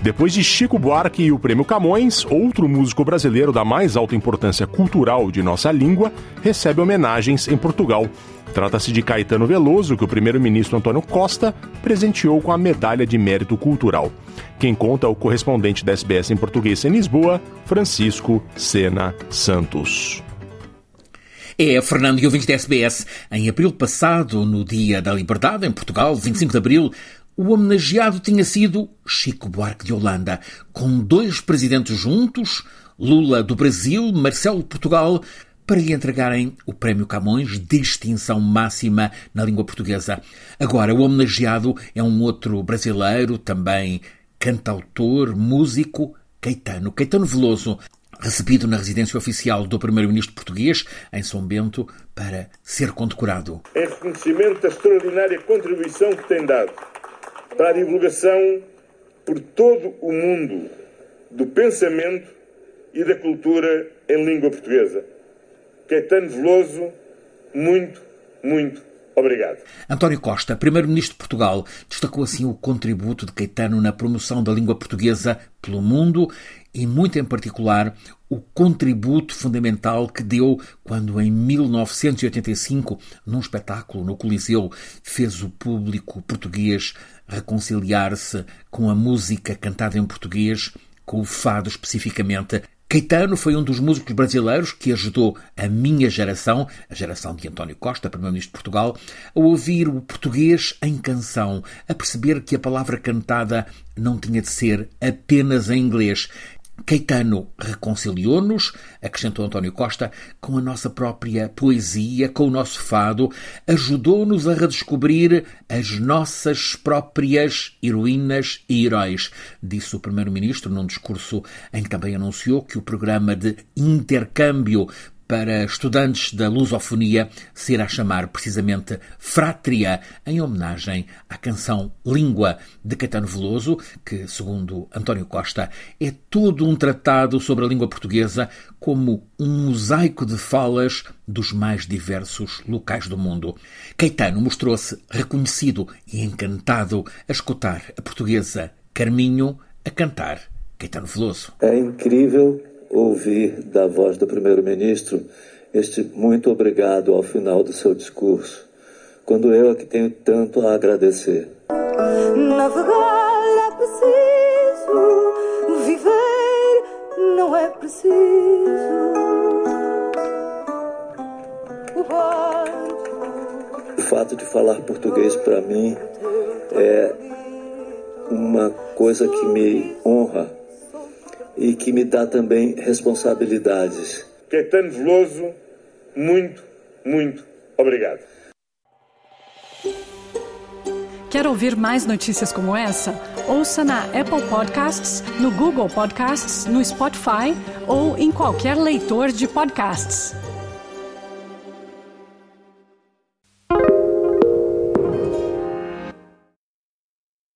Depois de Chico Buarque e o Prêmio Camões, outro músico brasileiro da mais alta importância cultural de nossa língua recebe homenagens em Portugal. Trata-se de Caetano Veloso, que o primeiro-ministro Antônio Costa presenteou com a Medalha de Mérito Cultural. Quem conta é o correspondente da SBS em português em Lisboa, Francisco Sena Santos. É, Fernando e ouvintes da SBS. Em abril passado, no Dia da Liberdade, em Portugal, 25 de abril, o homenageado tinha sido Chico Buarque de Holanda, com dois presidentes juntos, Lula do Brasil, Marcelo de Portugal, para lhe entregarem o Prémio Camões, distinção máxima na língua portuguesa. Agora, o homenageado é um outro brasileiro, também cantautor, músico, Caetano. Caetano Veloso, recebido na residência oficial do primeiro-ministro português, em São Bento, para ser condecorado. Em reconhecimento da extraordinária contribuição que tem dado para a divulgação por todo o mundo do pensamento e da cultura em língua portuguesa Caetano Veloso, muito, muito obrigado. António Costa, primeiro-ministro de Portugal, destacou assim o contributo de Caetano na promoção da língua portuguesa pelo mundo e, muito em particular, o contributo fundamental que deu quando, em 1985, num espetáculo no Coliseu, fez o público português reconciliar-se com a música cantada em português, com o fado especificamente, Caetano foi um dos músicos brasileiros que ajudou a minha geração, a geração de António Costa, Primeiro-Ministro de Portugal, a ouvir o português em canção, a perceber que a palavra cantada não tinha de ser apenas em inglês, Caetano reconciliou-nos, acrescentou António Costa, com a nossa própria poesia, com o nosso fado, ajudou-nos a redescobrir as nossas próprias heroínas e heróis, disse o Primeiro-Ministro num discurso em que também anunciou que o programa de intercâmbio para estudantes da lusofonia se irá chamar precisamente Frátria, em homenagem à canção Língua de Caetano Veloso, que, segundo António Costa, é todo um tratado sobre a língua portuguesa como um mosaico de falas dos mais diversos locais do mundo. Caetano mostrou-se reconhecido e encantado a escutar a portuguesa Carminho a cantar Caetano Veloso. É incrível ouvir da voz do primeiro-ministro este muito obrigado ao final do seu discurso, quando eu é que tenho tanto a agradecer. Navegar é preciso, viver não é preciso. O fato de falar português para mim é uma coisa que me honra e que me dá também responsabilidades. Caetano Veloso, muito, muito obrigado. Quer ouvir mais notícias como essa? Ouça na Apple Podcasts, no Google Podcasts, no Spotify ou em qualquer leitor de podcasts.